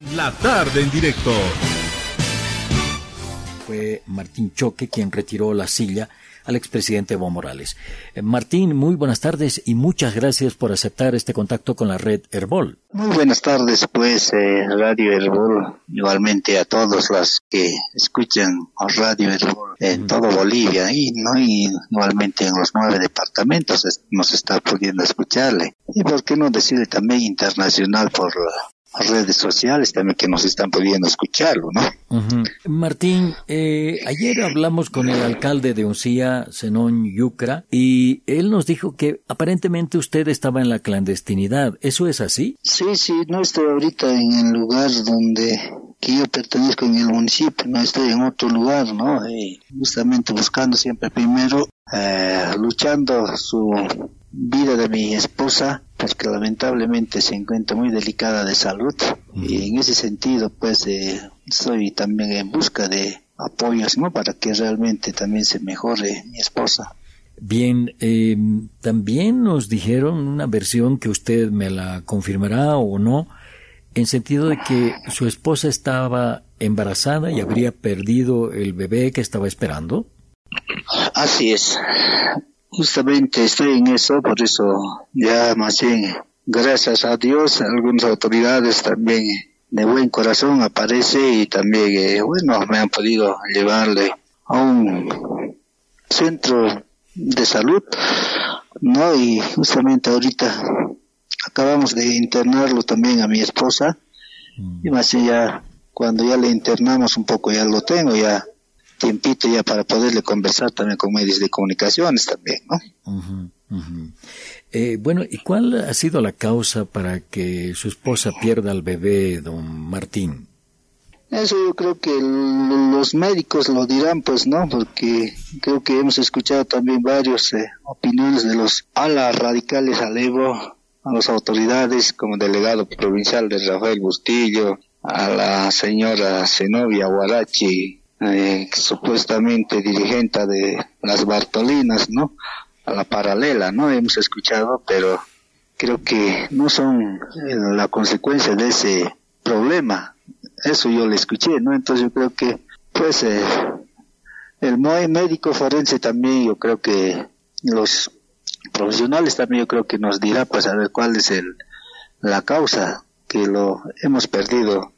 La tarde en directo. Fue Martín Choque quien retiró la silla al expresidente Evo Morales. Eh, Martín, muy buenas tardes y muchas gracias por aceptar este contacto con la red Herbol. Muy buenas tardes, pues, eh, Radio Herbol, igualmente a todos los que escuchan Radio Herbol en todo Bolivia y no y igualmente en los nueve departamentos nos está pudiendo escucharle. Y por qué no decirle también internacional por redes sociales también que nos están pudiendo escucharlo, ¿no? Martín, eh, ayer hablamos con el alcalde de Uncía, Zenón Yucra, y él nos dijo que aparentemente usted estaba en la clandestinidad. ¿Eso es así? Sí, sí, no estoy ahorita en el lugar donde que yo pertenezco en el municipio, no estoy en otro lugar, ¿no? Y justamente buscando siempre primero, eh, luchando su vida de mi esposa, porque lamentablemente se encuentra muy delicada de salud y en ese sentido pues eh, estoy también en busca de apoyos, ¿no? Para que realmente también se mejore mi esposa. Bien, eh, también nos dijeron una versión que usted me la confirmará o no, en sentido de que su esposa estaba embarazada y habría perdido el bebé que estaba esperando. Así es. Justamente estoy en eso, por eso ya más bien, gracias a Dios, algunas autoridades también de buen corazón aparece y también, eh, bueno, me han podido llevarle a un centro de salud, ¿no? Y justamente ahorita acabamos de internarlo también a mi esposa mm. y más ya cuando ya le internamos un poco ya lo tengo ya tiempito ya para poderle conversar también con medios de comunicaciones también, ¿no? Eh, bueno, ¿y cuál ha sido la causa para que su esposa pierda al bebé, don Martín? Eso yo creo que los médicos lo dirán, pues, ¿no? Porque creo que hemos escuchado también varias eh, opiniones de los ala radicales alevo, a las autoridades, como delegado provincial de Rafael Bustillo, a la señora Zenobia Guarachi, eh, supuestamente dirigente de las Bartolinas, ¿no? A la paralela, ¿no? Hemos escuchado, pero creo que no son eh, la consecuencia de ese problema. Eso yo le escuché, ¿no? Entonces yo creo que, pues, eh, el médico forense también, yo creo que los profesionales también yo creo que nos dirá, pues, a ver cuál es el, la causa que lo hemos perdido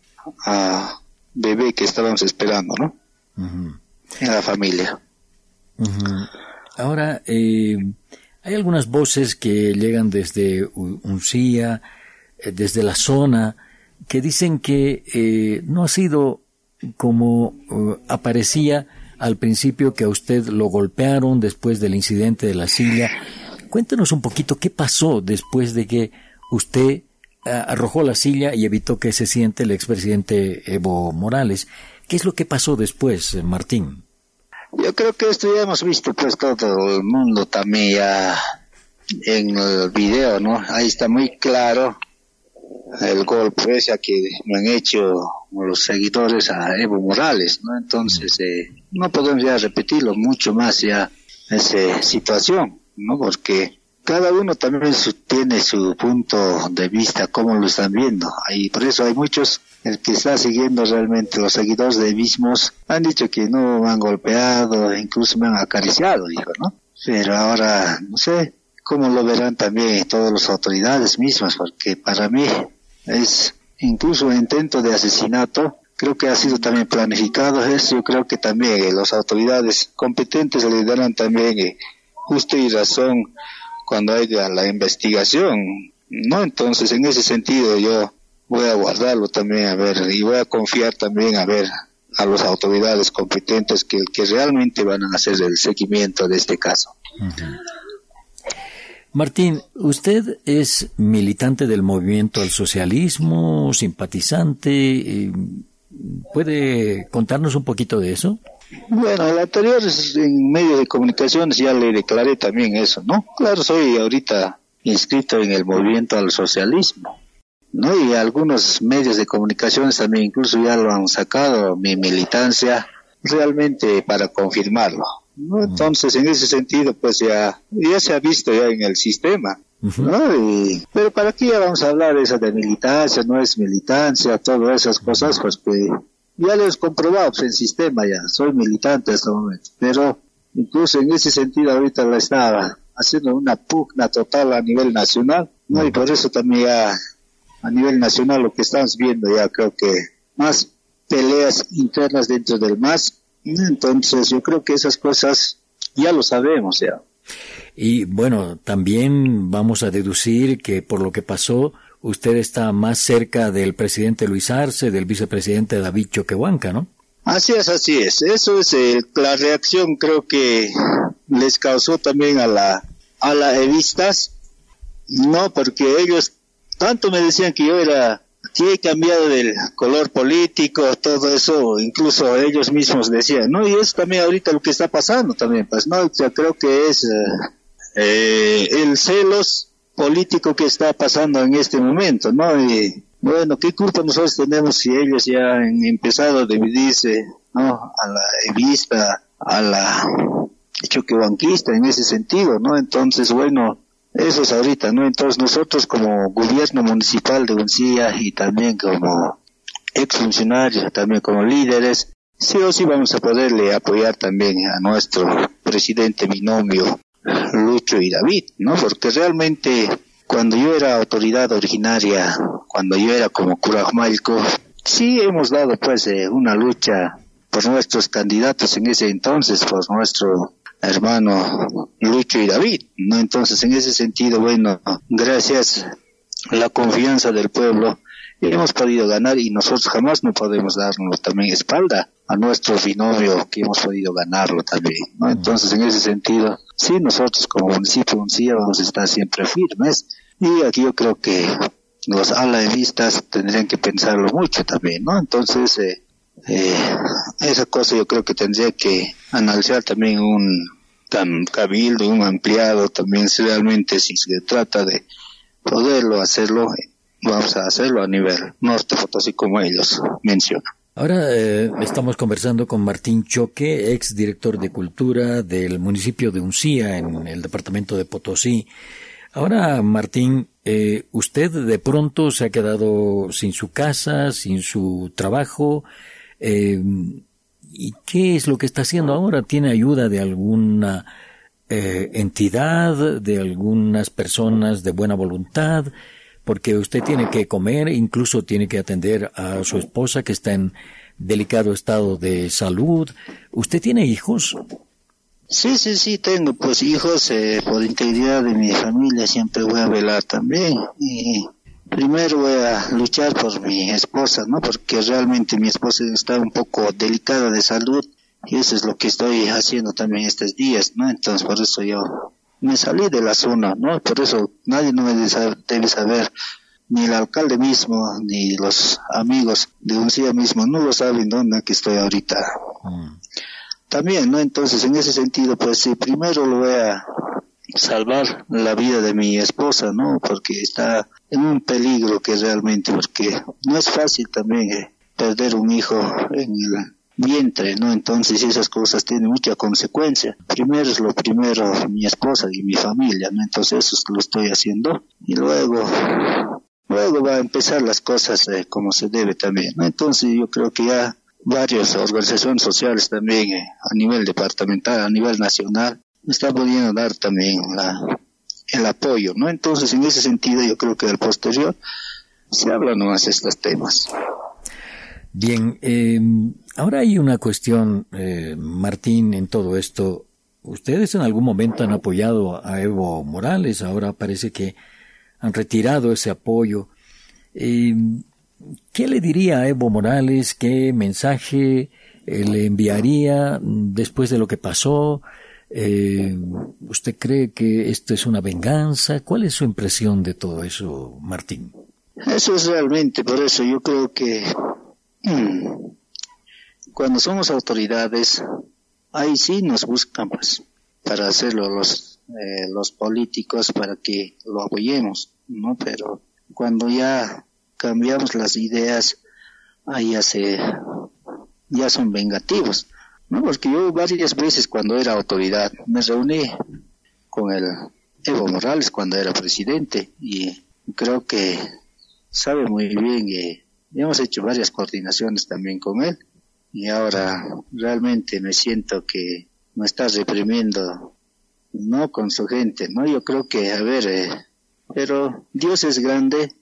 a bebé que estábamos esperando, ¿no? En la familia. Ahora, eh, hay algunas voces que llegan desde Uncía, eh, desde la zona, que dicen que eh, no ha sido como aparecía al principio que a usted lo golpearon después del incidente de la silla. Cuéntenos un poquito qué pasó después de que usted arrojó la silla y evitó que se siente el expresidente Evo Morales. ¿Qué es lo que pasó después, eh, Martín? Yo creo que esto ya hemos visto pues todo el mundo también ya en el video, ¿no? Ahí está muy claro el golpe ese que me han hecho los seguidores a Evo Morales, ¿no? Entonces, eh, no podemos ya repetirlo mucho más ya esa situación, ¿no? Porque cada uno también tiene su punto de vista, cómo lo están viendo. Y por eso hay muchos, el que está siguiendo realmente, los seguidores de mismos, han dicho que no me han golpeado, incluso me han acariciado, dijo, ¿no? Pero ahora, no sé, cómo lo verán también todas las autoridades mismas, porque para mí es incluso un intento de asesinato, creo que ha sido también planificado eso, yo creo que también las autoridades competentes le darán también eh, y razón cuando haya la investigación, ¿no? Entonces, en ese sentido, yo voy a guardarlo también, a ver, y voy a confiar también, a ver, a las autoridades competentes que, que realmente van a hacer el seguimiento de este caso. Martín, ¿usted es militante del movimiento al socialismo, simpatizante? Eh, ¿Puede contarnos un poquito de eso? Bueno, el anterior en medio de comunicaciones ya le declaré también eso, ¿no? Claro, soy ahorita inscrito en el movimiento al socialismo, ¿no? Y algunos medios de comunicaciones también incluso ya lo han sacado, mi militancia, realmente para confirmarlo. ¿no? Entonces, en ese sentido, pues ya, ya se ha visto ya en el sistema, ¿no? pero para qué vamos a hablar esa de militancia, no es militancia, todas esas cosas, pues que ya lo he comprobado pues, el sistema ya, soy militante en este momento, pero incluso en ese sentido ahorita la estaba haciendo una pugna total a nivel nacional, ¿no? Y por eso también ya a nivel nacional lo que estamos viendo ya creo que más peleas internas dentro del MAS, entonces yo creo que esas cosas ya lo sabemos ya. Y bueno, también vamos a deducir que por lo que pasó, usted está más cerca del presidente Luis Arce, del vicepresidente David Choquehuanca, ¿no? Así es, así es. Eso es eh, la reacción, creo que les causó también a la a la evistas, no, porque ellos tanto me decían que yo era que he cambiado del color político, todo eso, incluso ellos mismos decían, no, y es también ahorita lo que está pasando también, pues no, yo creo que es eh, eh, el celos político que está pasando en este momento, ¿no? Y bueno, ¿qué culpa nosotros tenemos si ellos ya han empezado a dividirse, ¿no? A la vista, a la choquebanquista en ese sentido, ¿no? Entonces, bueno, eso es ahorita, ¿no? Entonces nosotros como gobierno municipal de Uncía y también como exfuncionarios, también como líderes, sí o sí vamos a poderle apoyar también a nuestro presidente binomio Lucho y David, ¿no? Porque realmente cuando yo era autoridad originaria, cuando yo era como Curajmalco, sí hemos dado pues eh, una lucha por nuestros candidatos en ese entonces, por nuestro hermano Lucho y David, ¿no? Entonces en ese sentido, bueno, gracias a la confianza del pueblo, hemos podido ganar y nosotros jamás no podemos darnos también espalda a nuestro binomio que hemos podido ganarlo también, ¿no? Entonces, en ese sentido, sí, nosotros como municipio Uncía vamos a estar siempre firmes y aquí yo creo que los alavistas tendrían que pensarlo mucho también, ¿no? Entonces, eh, eh, esa cosa yo creo que tendría que analizar también un cabildo, un ampliado también, si realmente si se trata de poderlo hacerlo, vamos a hacerlo a nivel norte así como ellos mencionan. Ahora eh, estamos conversando con Martín Choque, ex director de Cultura del municipio de Uncía, en el departamento de Potosí. Ahora, Martín, eh, usted de pronto se ha quedado sin su casa, sin su trabajo. Eh, ¿Y qué es lo que está haciendo ahora? ¿Tiene ayuda de alguna entidad, de algunas personas de buena voluntad? porque usted tiene que comer, incluso tiene que atender a su esposa que está en delicado estado de salud. ¿Usted tiene hijos? Sí, sí, sí, tengo pues hijos, eh, por integridad de mi familia siempre voy a velar también. Y primero voy a luchar por mi esposa, ¿no? Porque realmente mi esposa está un poco delicada de salud y eso es lo que estoy haciendo también estos días, ¿no? Entonces por eso yo me salí de la zona, ¿no? Por eso nadie no me debe saber, ni el alcalde mismo, ni los amigos de Uncía mismo, no lo saben dónde que estoy ahorita. Mm. También, ¿no? Entonces, en ese sentido, pues sí, primero lo voy a salvar la vida de mi esposa, ¿no? Porque está en un peligro que realmente, porque no es fácil también eh, perder un hijo en el vientre, ¿no? Entonces esas cosas tienen mucha consecuencia. Primero es lo primero mi esposa y mi familia, ¿no? Entonces eso lo estoy haciendo y luego luego va a empezar las cosas eh, como se debe también, ¿no? Entonces yo creo que ya varias organizaciones sociales también eh, a nivel departamental, a nivel nacional, están pudiendo dar también la, el apoyo, ¿no? Entonces en ese sentido yo creo que del posterior se hablan más estos temas. Bien, eh, ahora hay una cuestión, eh, Martín, en todo esto. Ustedes en algún momento han apoyado a Evo Morales, ahora parece que han retirado ese apoyo. Eh, ¿Qué le diría a Evo Morales? ¿Qué mensaje eh, le enviaría después de lo que pasó? Eh, ¿Usted cree que esto es una venganza? ¿Cuál es su impresión de todo eso, Martín? Eso es realmente, por eso yo creo que Mm. Cuando somos autoridades, ahí sí nos buscan pues, para hacerlo los, eh, los políticos para que lo apoyemos, ¿no? Pero cuando ya cambiamos las ideas, ahí ya se, ya son vengativos, ¿no? Porque yo varias veces cuando era autoridad me reuní con el Evo Morales cuando era presidente y creo que sabe muy bien que hemos hecho varias coordinaciones también con él y ahora realmente me siento que no está reprimiendo no con su gente, ¿no? Yo creo que, a ver, eh, pero Dios es grande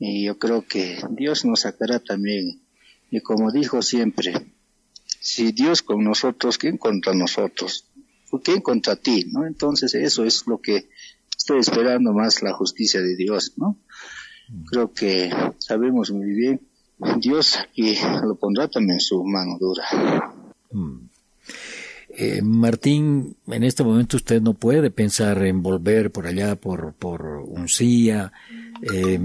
y yo creo que Dios nos sacará también. Y como dijo siempre, si Dios con nosotros, ¿quién contra nosotros? ¿Quién contra ti? ¿no? Entonces eso es lo que estoy esperando más la justicia de Dios, ¿no? Creo que sabemos muy bien, Dios y lo pondrá también su mano dura. Mm. Eh, Martín, en este momento usted no puede pensar en volver por allá, por, por Uncía. Eh,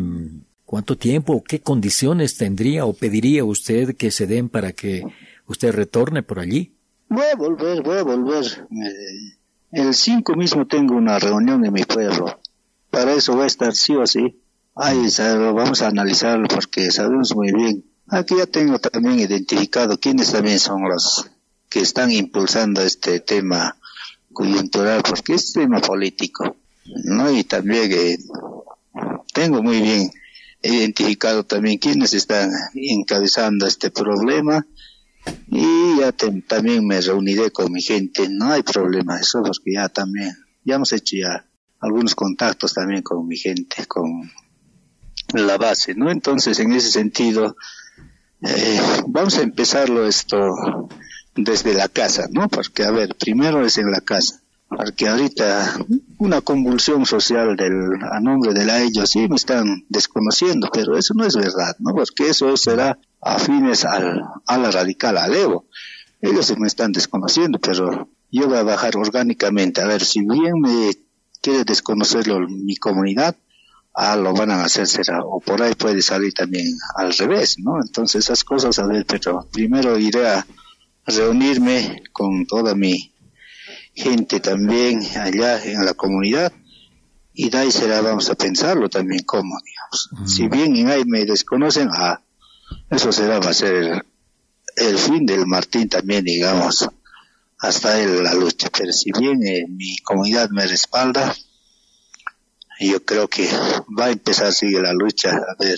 ¿Cuánto tiempo o qué condiciones tendría o pediría usted que se den para que usted retorne por allí? Voy a volver, voy a volver. Eh, el 5 mismo tengo una reunión en mi pueblo. Para eso voy a estar sí o sí. Ahí vamos a analizarlo porque sabemos muy bien. Aquí ya tengo también identificado quiénes también son los que están impulsando este tema coyuntural, porque es tema político, ¿no? Y también eh, tengo muy bien identificado también quiénes están encabezando este problema y ya también me reuniré con mi gente, no hay problema eso, porque ya también, ya hemos hecho ya algunos contactos también con mi gente, con la base, ¿no? Entonces, en ese sentido, eh, vamos a empezarlo esto desde la casa, ¿no? Porque, a ver, primero es en la casa, porque ahorita una convulsión social del, a nombre de la ellos sí me están desconociendo, pero eso no es verdad, ¿no? Porque eso será afines al, a la radical, al Evo. Ellos me están desconociendo, pero yo voy a bajar orgánicamente. A ver, si bien me quiere desconocerlo mi comunidad, ah, lo van a hacer será, o por ahí puede salir también al revés, ¿no? Entonces esas cosas, a ver, pero primero iré a, reunirme con toda mi gente también allá en la comunidad y de ahí será, vamos a pensarlo también cómo, digamos. Si bien en ahí me desconocen, ah, eso será, va a ser el fin del Martín también, digamos, hasta él la lucha. Pero si bien eh, mi comunidad me respalda, yo creo que va a empezar, sigue la lucha, a ver.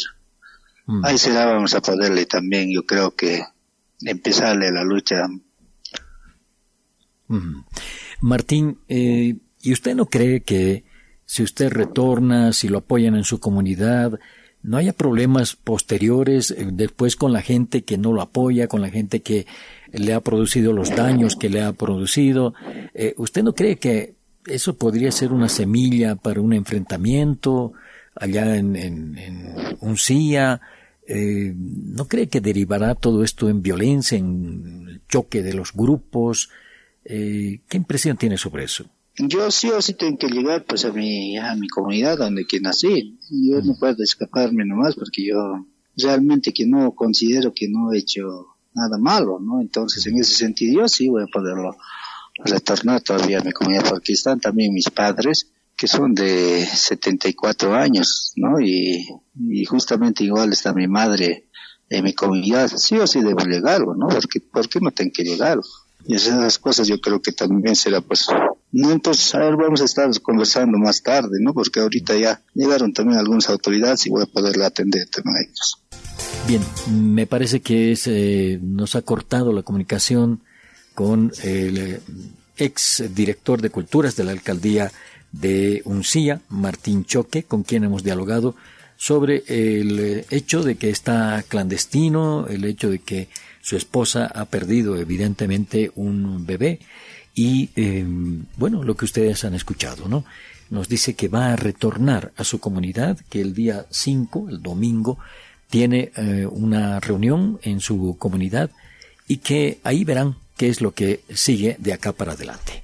Mm. Ahí será, vamos a poderle también, yo creo que empezarle la lucha. Martín, eh, ¿y usted no cree que si usted retorna, si lo apoyan en su comunidad, no haya problemas posteriores eh, después con la gente que no lo apoya, con la gente que le ha producido los daños que le ha producido? Eh, ¿Usted no cree que eso podría ser una semilla para un enfrentamiento allá en, en CIA? Eh, ¿no cree que derivará todo esto en violencia, en choque de los grupos? ¿Qué impresión tiene sobre eso? Yo sí o sí tengo que llegar pues a mi, a mi comunidad donde que nací. Yo no puedo escaparme nomás porque yo realmente que no considero que no he hecho nada malo, ¿no? Entonces en ese sentido yo sí voy a poderlo retornar todavía a mi comunidad porque están también mis padres que son de 74 años, ¿no? Y, y justamente igual está mi madre en mi comunidad, sí o sí debo llegarlo, ¿no? Porque, ¿Por qué no tengo que llegar? Y esas cosas yo creo que también será pues, no, entonces a ver, vamos a estar conversando más tarde, ¿no? Porque ahorita ya llegaron también algunas autoridades y voy a poderle atender también a ellos. Bien, me parece que es, eh, nos ha cortado la comunicación con el eh, ex director de culturas de la alcaldía de Uncía, Martín Choque, con quien hemos dialogado sobre el eh, hecho de que está clandestino, el hecho de que su esposa ha perdido evidentemente un bebé y em, bueno, lo que ustedes han escuchado, ¿no? Nos dice que va a retornar a su comunidad, que el día 5, el domingo, tiene eh, una reunión en su comunidad y que ahí verán qué es lo que sigue de acá para adelante.